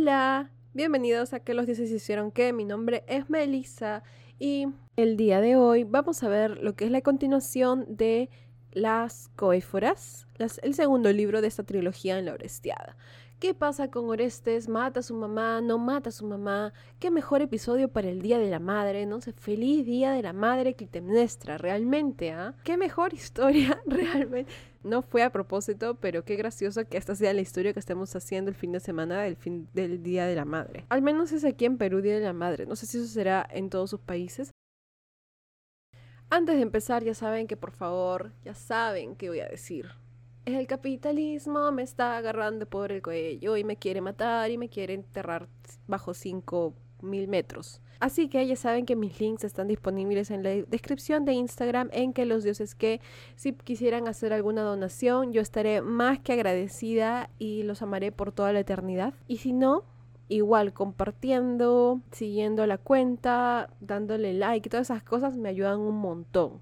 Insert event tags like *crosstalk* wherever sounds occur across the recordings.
Hola, bienvenidos a Que los dioses hicieron que. Mi nombre es Melissa y el día de hoy vamos a ver lo que es la continuación de Las Coéforas, el segundo libro de esta trilogía en la Orestiada. ¿Qué pasa con Orestes? ¿Mata a su mamá? ¿No mata a su mamá? ¿Qué mejor episodio para el Día de la Madre? No sé, feliz Día de la Madre Clitemnestra, realmente, ¿ah? ¿Qué mejor *laughs* historia realmente? No fue a propósito, pero qué gracioso que esta sea la historia que estemos haciendo el fin de semana del, fin, del Día de la Madre. Al menos es aquí en Perú Día de la Madre. No sé si eso será en todos sus países. Antes de empezar, ya saben que por favor, ya saben qué voy a decir el capitalismo me está agarrando por el cuello y me quiere matar y me quiere enterrar bajo 5 mil metros. Así que ya saben que mis links están disponibles en la descripción de Instagram en que los dioses que si quisieran hacer alguna donación yo estaré más que agradecida y los amaré por toda la eternidad. Y si no, igual compartiendo, siguiendo la cuenta, dándole like, todas esas cosas me ayudan un montón.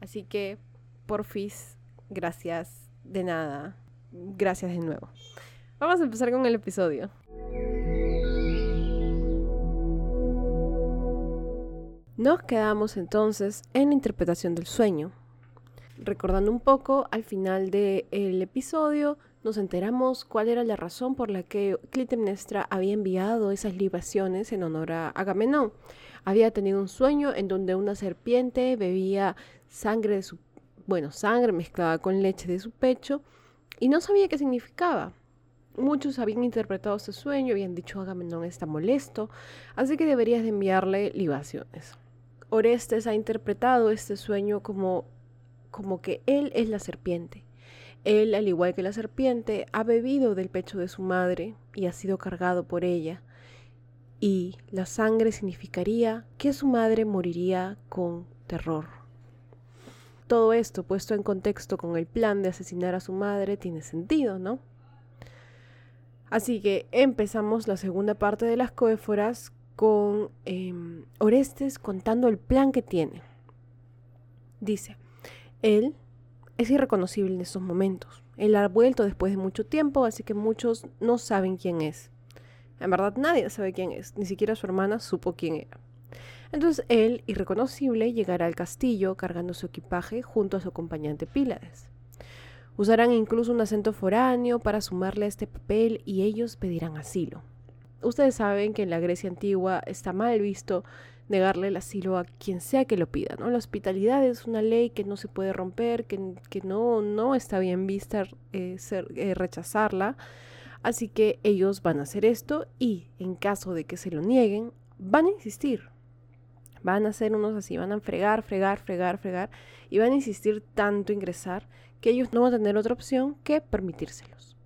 Así que, porfis, gracias de nada. Gracias de nuevo. Vamos a empezar con el episodio. Nos quedamos entonces en la interpretación del sueño. Recordando un poco, al final del episodio nos enteramos cuál era la razón por la que Clitemnestra había enviado esas libaciones en honor a Agamenón. Había tenido un sueño en donde una serpiente bebía sangre de su bueno, sangre mezclada con leche de su pecho, y no sabía qué significaba. Muchos habían interpretado ese sueño, habían dicho Agamenón está molesto, así que deberías de enviarle libaciones. Orestes ha interpretado este sueño como, como que él es la serpiente. Él, al igual que la serpiente, ha bebido del pecho de su madre y ha sido cargado por ella. Y la sangre significaría que su madre moriría con terror. Todo esto puesto en contexto con el plan de asesinar a su madre tiene sentido, ¿no? Así que empezamos la segunda parte de las coéforas con em, Orestes contando el plan que tiene. Dice, él es irreconocible en estos momentos. Él ha vuelto después de mucho tiempo, así que muchos no saben quién es. En verdad nadie sabe quién es, ni siquiera su hermana supo quién era. Entonces él, irreconocible, llegará al castillo cargando su equipaje junto a su acompañante Pílades. Usarán incluso un acento foráneo para sumarle a este papel y ellos pedirán asilo. Ustedes saben que en la Grecia antigua está mal visto negarle el asilo a quien sea que lo pida, ¿no? La hospitalidad es una ley que no se puede romper, que, no, no está bien vista eh, eh, rechazarla, así que ellos van a hacer esto y en caso de que se lo nieguen, van a insistir, Van a ser unos así, van a fregar, fregar, fregar, fregar y van a insistir tanto ingresar que ellos no van a tener otra opción que permitírselos.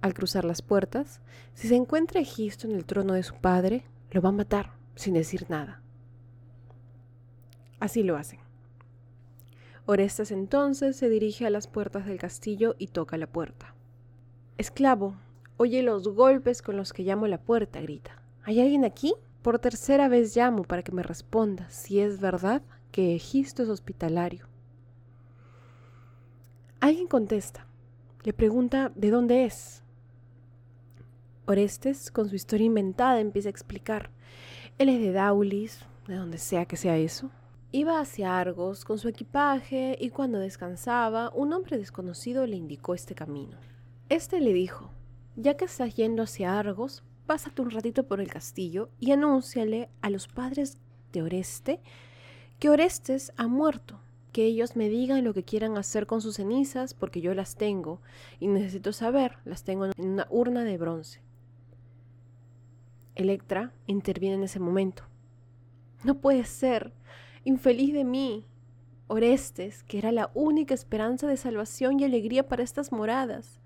Al cruzar las puertas, si se encuentra Egisto en el trono de su padre, lo va a matar sin decir nada. Así lo hacen. Orestes entonces se dirige a las puertas del castillo y toca la puerta. Esclavo, oye los golpes con los que llamo la puerta, grita. ¿Hay alguien aquí? Por tercera vez llamo para que me responda si es verdad que Egisto es hospitalario. Alguien contesta. Le pregunta de dónde es. Orestes, con su historia inventada, empieza a explicar. Él es de Daulis, de donde sea que sea eso. Iba hacia Argos con su equipaje y cuando descansaba, un hombre desconocido le indicó este camino. Este le dijo, ya que estás yendo hacia Argos, pásate un ratito por el castillo y anúnciale a los padres de Oreste que Orestes ha muerto, que ellos me digan lo que quieran hacer con sus cenizas porque yo las tengo y necesito saber, las tengo en una urna de bronce. Electra interviene en ese momento. No puede ser, infeliz de mí, Orestes, que era la única esperanza de salvación y alegría para estas moradas.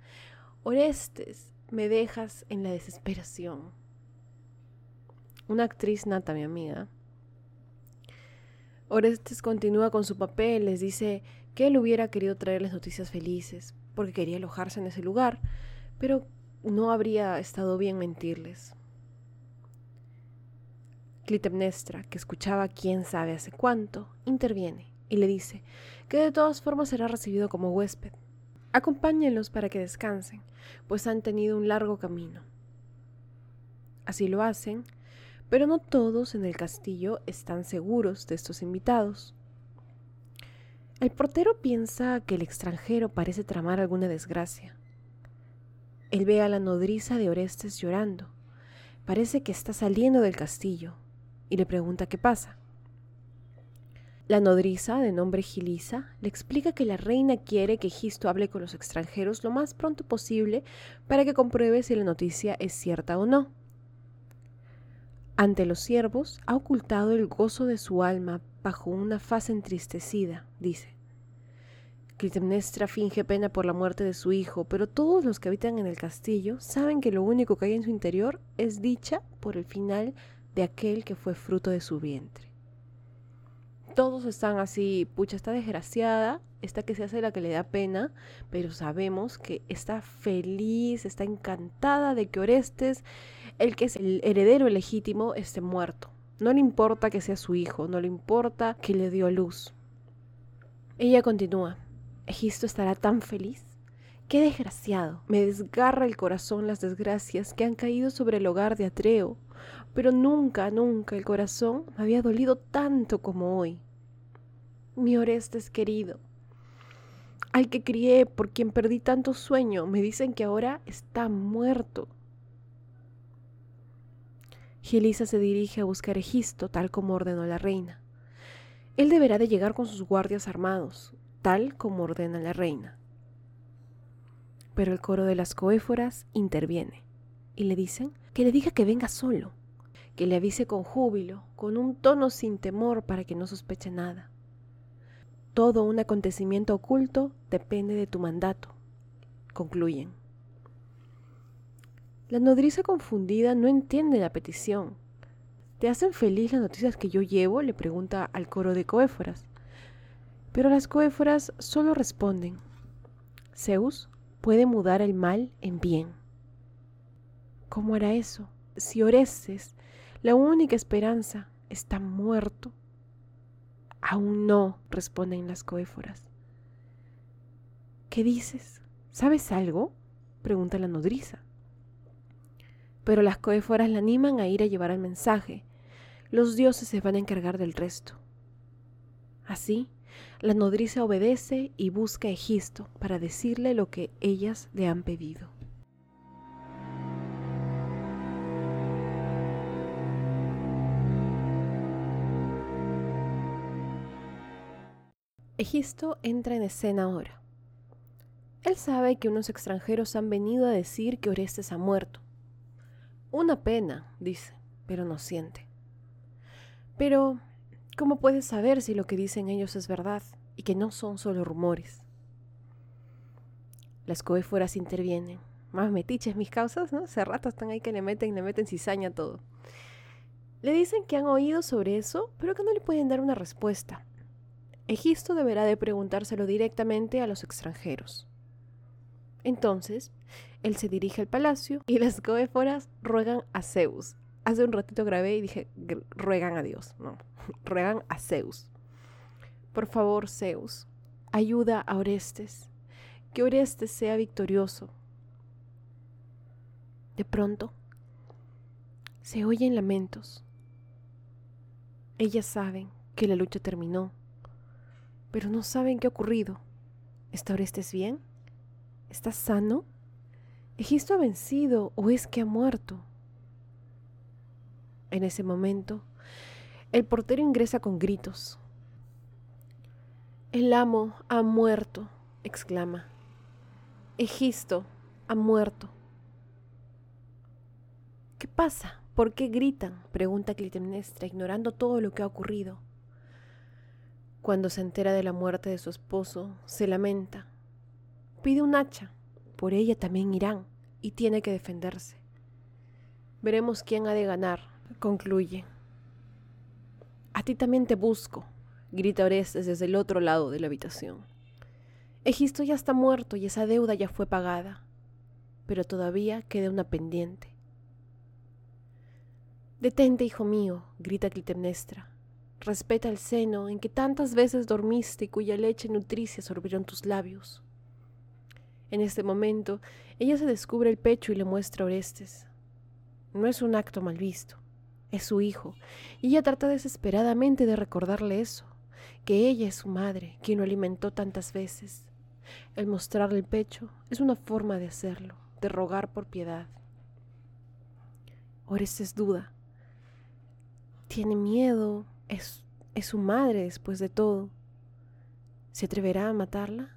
Orestes, me dejas en la desesperación. Una actriz nata, mi amiga. Orestes continúa con su papel, les dice que él hubiera querido traerles noticias felices, porque quería alojarse en ese lugar, pero no habría estado bien mentirles. Clitemnestra, que escuchaba quién sabe hace cuánto, interviene y le dice que de todas formas será recibido como huésped, Acompáñenlos para que descansen, pues han tenido un largo camino. Así lo hacen, pero no todos en el castillo están seguros de estos invitados. El portero piensa que el extranjero parece tramar alguna desgracia. Él ve a la nodriza de Orestes llorando. Parece que está saliendo del castillo y le pregunta qué pasa. La nodriza, de nombre Gilisa, le explica que la reina quiere que Gisto hable con los extranjeros lo más pronto posible para que compruebe si la noticia es cierta o no. Ante los siervos ha ocultado el gozo de su alma bajo una faz entristecida, dice. Clitemnestra finge pena por la muerte de su hijo, pero todos los que habitan en el castillo saben que lo único que hay en su interior es dicha por el final de aquel que fue fruto de su vientre todos están así, pucha, está desgraciada, está que se hace la que le da pena, pero sabemos que está feliz, está encantada de que Orestes, el que es el heredero legítimo, esté muerto. No le importa que sea su hijo, no le importa que le dio luz. Ella continúa, Egisto estará tan feliz. Qué desgraciado. Me desgarra el corazón las desgracias que han caído sobre el hogar de Atreo pero nunca, nunca el corazón me había dolido tanto como hoy. Mi Orestes querido, al que crié, por quien perdí tanto sueño, me dicen que ahora está muerto. Gilisa se dirige a buscar a Egisto, tal como ordenó la reina. Él deberá de llegar con sus guardias armados, tal como ordena la reina. Pero el coro de las coéforas interviene y le dicen que le diga que venga solo que le avise con júbilo, con un tono sin temor para que no sospeche nada. Todo un acontecimiento oculto depende de tu mandato, concluyen. La nodriza confundida no entiende la petición. ¿Te hacen feliz las noticias que yo llevo? le pregunta al coro de coéforas. Pero las coéforas solo responden, Zeus puede mudar el mal en bien. ¿Cómo hará eso? Si Orestes la única esperanza está muerto. Aún no, responden las coéforas. ¿Qué dices? ¿Sabes algo? pregunta la nodriza. Pero las coéforas la animan a ir a llevar el mensaje. Los dioses se van a encargar del resto. Así, la nodriza obedece y busca a Egisto para decirle lo que ellas le han pedido. Egisto entra en escena ahora. Él sabe que unos extranjeros han venido a decir que Orestes ha muerto. Una pena, dice, pero no siente. Pero, ¿cómo puedes saber si lo que dicen ellos es verdad y que no son solo rumores? Las coéforas intervienen. Más metiches mis causas, ¿no? Hace rato están ahí que le meten, le meten cizaña todo. Le dicen que han oído sobre eso, pero que no le pueden dar una respuesta. Egisto deberá de preguntárselo directamente a los extranjeros. Entonces, él se dirige al palacio y las coéforas ruegan a Zeus. Hace un ratito grabé y dije, ruegan a Dios, no, *laughs* ruegan a Zeus. Por favor, Zeus, ayuda a Orestes, que Orestes sea victorioso. De pronto, se oyen lamentos. Ellas saben que la lucha terminó pero no saben qué ha ocurrido. ¿Está Orestes bien? ¿Está sano? ¿Egisto ha vencido o es que ha muerto? En ese momento, el portero ingresa con gritos. El amo ha muerto, exclama. Egisto ha muerto. ¿Qué pasa? ¿Por qué gritan? pregunta Clitemnestra, ignorando todo lo que ha ocurrido. Cuando se entera de la muerte de su esposo, se lamenta. Pide un hacha. Por ella también irán y tiene que defenderse. Veremos quién ha de ganar, concluye. A ti también te busco, grita Orestes desde el otro lado de la habitación. Egisto ya está muerto y esa deuda ya fue pagada, pero todavía queda una pendiente. Detente, hijo mío, grita Clitemnestra. Respeta el seno en que tantas veces dormiste y cuya leche nutricia sorbieron tus labios. En este momento, ella se descubre el pecho y le muestra a Orestes. No es un acto mal visto. Es su hijo. Y ella trata desesperadamente de recordarle eso, que ella es su madre, quien lo alimentó tantas veces. El mostrarle el pecho es una forma de hacerlo, de rogar por piedad. Orestes duda. Tiene miedo. Es, su madre después de todo. ¿Se atreverá a matarla?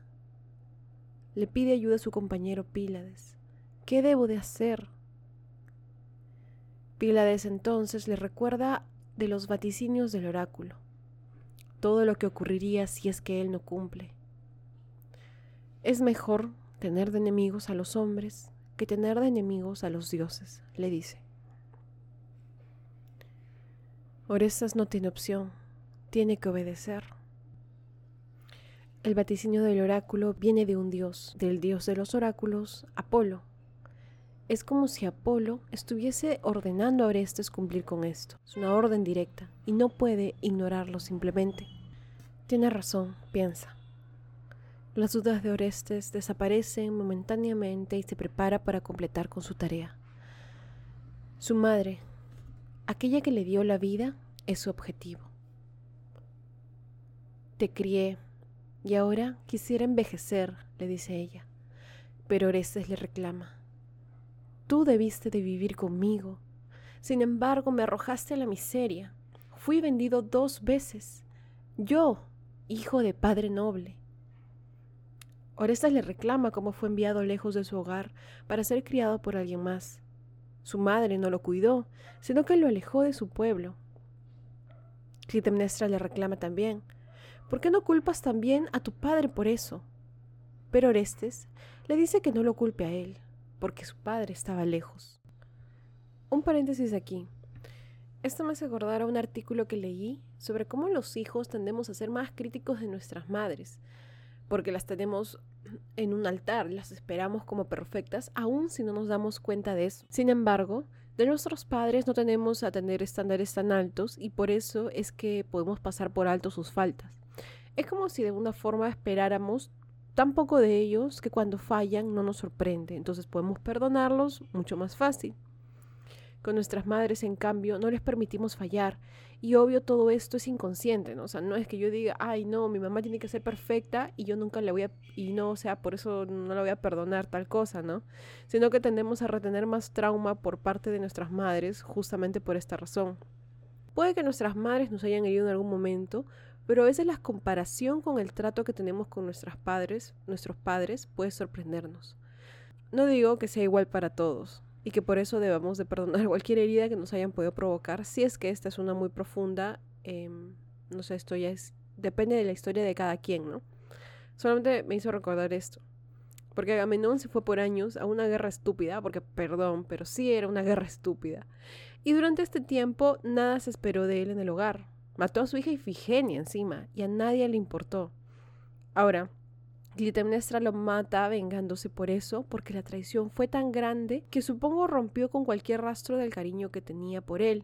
Le pide ayuda a su compañero Pílades. ¿Qué debo de hacer? Pílades entonces le recuerda de los vaticinios del oráculo, todo lo que ocurriría si es que él no cumple. Es mejor tener de enemigos a los hombres que tener de enemigos a los dioses, le dice. Orestes no tiene opción, tiene que obedecer. El vaticinio del oráculo viene de un dios, del dios de los oráculos, Apolo. Es como si Apolo estuviese ordenando a Orestes cumplir con esto. Es una orden directa y no puede ignorarlo simplemente. Tiene razón, piensa. Las dudas de Orestes desaparecen momentáneamente y se prepara para completar con su tarea. Su madre, aquella que le dio la vida, es su objetivo. Te crié, y ahora quisiera envejecer, le dice ella. Pero Orestes le reclama. Tú debiste de vivir conmigo. Sin embargo, me arrojaste a la miseria. Fui vendido dos veces. Yo, hijo de padre noble. Orestes le reclama cómo fue enviado lejos de su hogar para ser criado por alguien más. Su madre no lo cuidó, sino que lo alejó de su pueblo. Clitemnestra le reclama también ¿Por qué no culpas también a tu padre por eso? Pero Orestes le dice que no lo culpe a él, porque su padre estaba lejos. Un paréntesis aquí. Esto me hace acordar a un artículo que leí sobre cómo los hijos tendemos a ser más críticos de nuestras madres, porque las tenemos en un altar, las esperamos como perfectas, aun si no nos damos cuenta de eso. Sin embargo, de nuestros padres no tenemos a tener estándares tan altos y por eso es que podemos pasar por alto sus faltas. Es como si de una forma esperáramos tan poco de ellos que cuando fallan no nos sorprende, entonces podemos perdonarlos mucho más fácil. Con nuestras madres, en cambio, no les permitimos fallar. Y obvio todo esto es inconsciente, ¿no? O sea, no es que yo diga, ay, no, mi mamá tiene que ser perfecta y yo nunca le voy a, y no, o sea, por eso no la voy a perdonar tal cosa, ¿no? Sino que tendemos a retener más trauma por parte de nuestras madres justamente por esta razón. Puede que nuestras madres nos hayan herido en algún momento, pero a veces la comparación con el trato que tenemos con nuestros padres, nuestros padres, puede sorprendernos. No digo que sea igual para todos y que por eso debamos de perdonar *laughs* cualquier herida que nos hayan podido provocar, si es que esta es una muy profunda, em, no sé, esto ya es, depende de la historia de cada quien, ¿no? Solamente me hizo recordar esto. Porque Agamenón se fue por años a una guerra estúpida, porque perdón, pero sí era una guerra estúpida. Y durante este tiempo nada se esperó de él en el hogar. Mató a su hija Ifigenia encima y a nadie le importó. Ahora, Clitemnestra lo mata vengándose por eso, porque la traición fue tan grande que supongo rompió con cualquier rastro del cariño que tenía por él.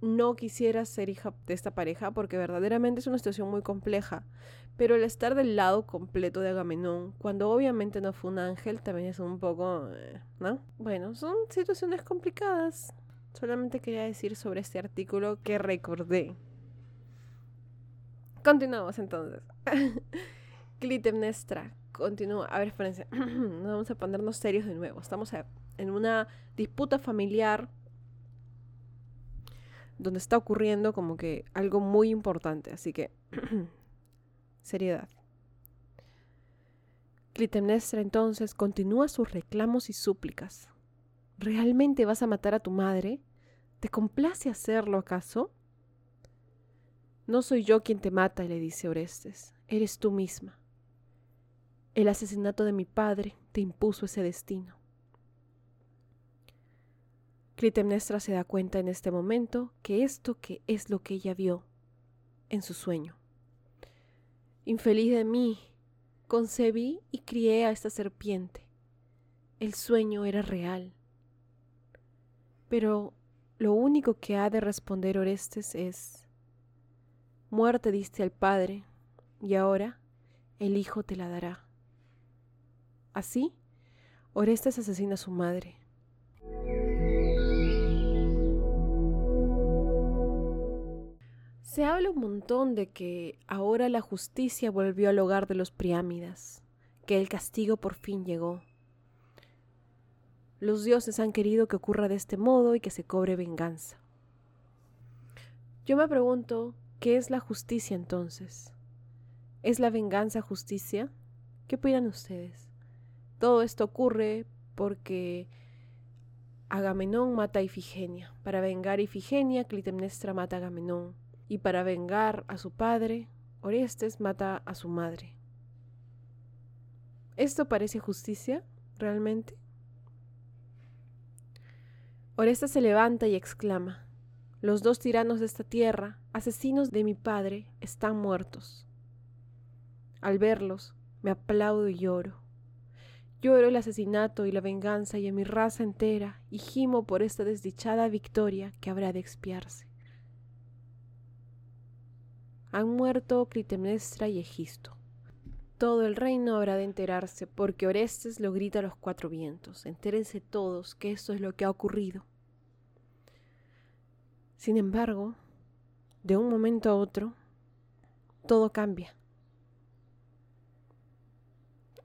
No quisiera ser hija de esta pareja porque verdaderamente es una situación muy compleja, pero el estar del lado completo de Agamenón, cuando obviamente no fue un ángel, también es un poco... Eh, ¿no? Bueno, son situaciones complicadas. Solamente quería decir sobre este artículo que recordé. Continuamos entonces. *laughs* Clitemnestra continúa. A ver, espérense. *clears throat* vamos a ponernos serios de nuevo. Estamos en una disputa familiar donde está ocurriendo como que algo muy importante. Así que, *clears throat* seriedad. Clitemnestra entonces continúa sus reclamos y súplicas. ¿Realmente vas a matar a tu madre? ¿Te complace hacerlo acaso? No soy yo quien te mata, le dice Orestes, eres tú misma. El asesinato de mi padre te impuso ese destino. Clitemnestra se da cuenta en este momento que esto que es lo que ella vio en su sueño. Infeliz de mí, concebí y crié a esta serpiente. El sueño era real. Pero lo único que ha de responder Orestes es, muerte diste al Padre, y ahora el Hijo te la dará. Así, Orestes asesina a su madre. Se habla un montón de que ahora la justicia volvió al hogar de los Priámidas, que el castigo por fin llegó. Los dioses han querido que ocurra de este modo y que se cobre venganza. Yo me pregunto, ¿qué es la justicia entonces? ¿Es la venganza justicia? ¿Qué opinan ustedes? Todo esto ocurre porque Agamenón mata a Ifigenia. Para vengar a Ifigenia, Clitemnestra mata a Agamenón. Y para vengar a su padre, Orestes mata a su madre. ¿Esto parece justicia realmente? Orestes se levanta y exclama, Los dos tiranos de esta tierra, asesinos de mi padre, están muertos. Al verlos, me aplaudo y lloro. Lloro el asesinato y la venganza y a mi raza entera, y gimo por esta desdichada victoria que habrá de expiarse. Han muerto Clitemnestra y Egisto. Todo el reino habrá de enterarse, porque Orestes lo grita a los cuatro vientos. Entérense todos que esto es lo que ha ocurrido. Sin embargo, de un momento a otro, todo cambia.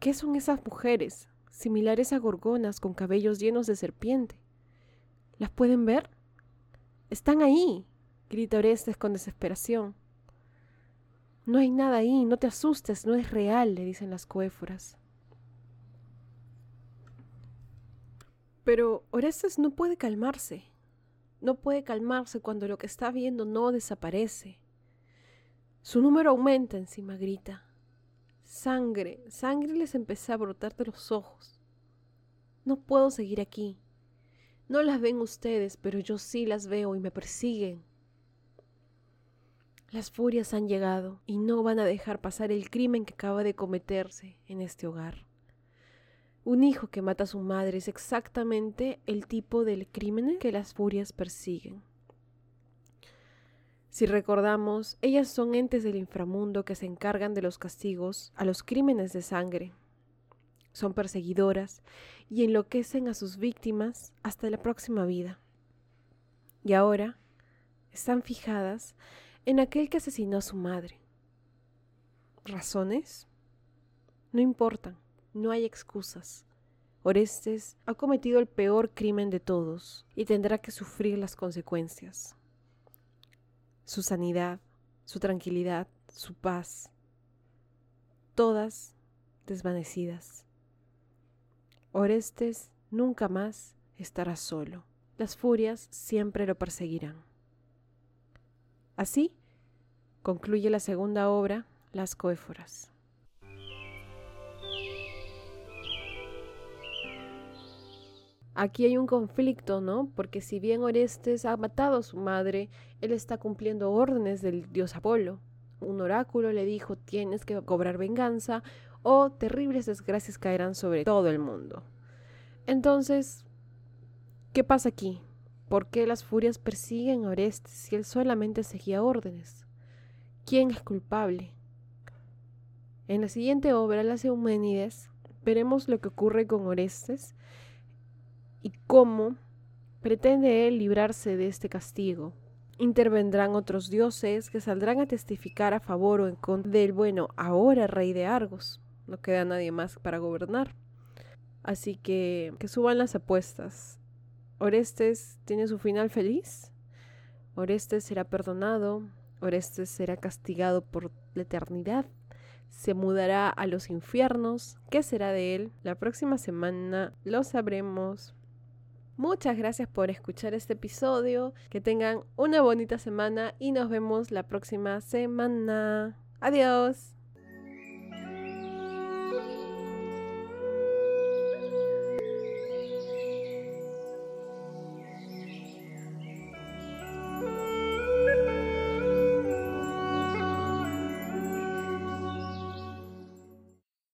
¿Qué son esas mujeres, similares a gorgonas con cabellos llenos de serpiente? ¿Las pueden ver? Están ahí, grita Orestes con desesperación. No hay nada ahí, no te asustes, no es real, le dicen las coéforas. Pero Orestes no puede calmarse. No puede calmarse cuando lo que está viendo no desaparece. Su número aumenta encima, grita. Sangre, sangre les empezó a brotar de los ojos. No puedo seguir aquí. No las ven ustedes, pero yo sí las veo y me persiguen. Las furias han llegado y no van a dejar pasar el crimen que acaba de cometerse en este hogar. Un hijo que mata a su madre es exactamente el tipo del crimen que las furias persiguen. Si recordamos, ellas son entes del inframundo que se encargan de los castigos a los crímenes de sangre. Son perseguidoras y enloquecen a sus víctimas hasta la próxima vida. Y ahora están fijadas en aquel que asesinó a su madre. ¿Razones? No importan, no hay excusas. Orestes ha cometido el peor crimen de todos y tendrá que sufrir las consecuencias. Su sanidad, su tranquilidad, su paz, todas desvanecidas. Orestes nunca más estará solo. Las furias siempre lo perseguirán. Así concluye la segunda obra, Las Coéforas. Aquí hay un conflicto, ¿no? Porque si bien Orestes ha matado a su madre, él está cumpliendo órdenes del dios Apolo. Un oráculo le dijo, tienes que cobrar venganza o terribles desgracias caerán sobre todo el mundo. Entonces, ¿qué pasa aquí? ¿Por qué las furias persiguen a Orestes si él solamente seguía órdenes? ¿Quién es culpable? En la siguiente obra, Las Euménides, veremos lo que ocurre con Orestes y cómo pretende él librarse de este castigo. Intervendrán otros dioses que saldrán a testificar a favor o en contra del bueno, ahora rey de Argos. No queda nadie más para gobernar. Así que que suban las apuestas. Orestes tiene su final feliz. Orestes será perdonado. Orestes será castigado por la eternidad. Se mudará a los infiernos. ¿Qué será de él? La próxima semana lo sabremos. Muchas gracias por escuchar este episodio. Que tengan una bonita semana y nos vemos la próxima semana. Adiós.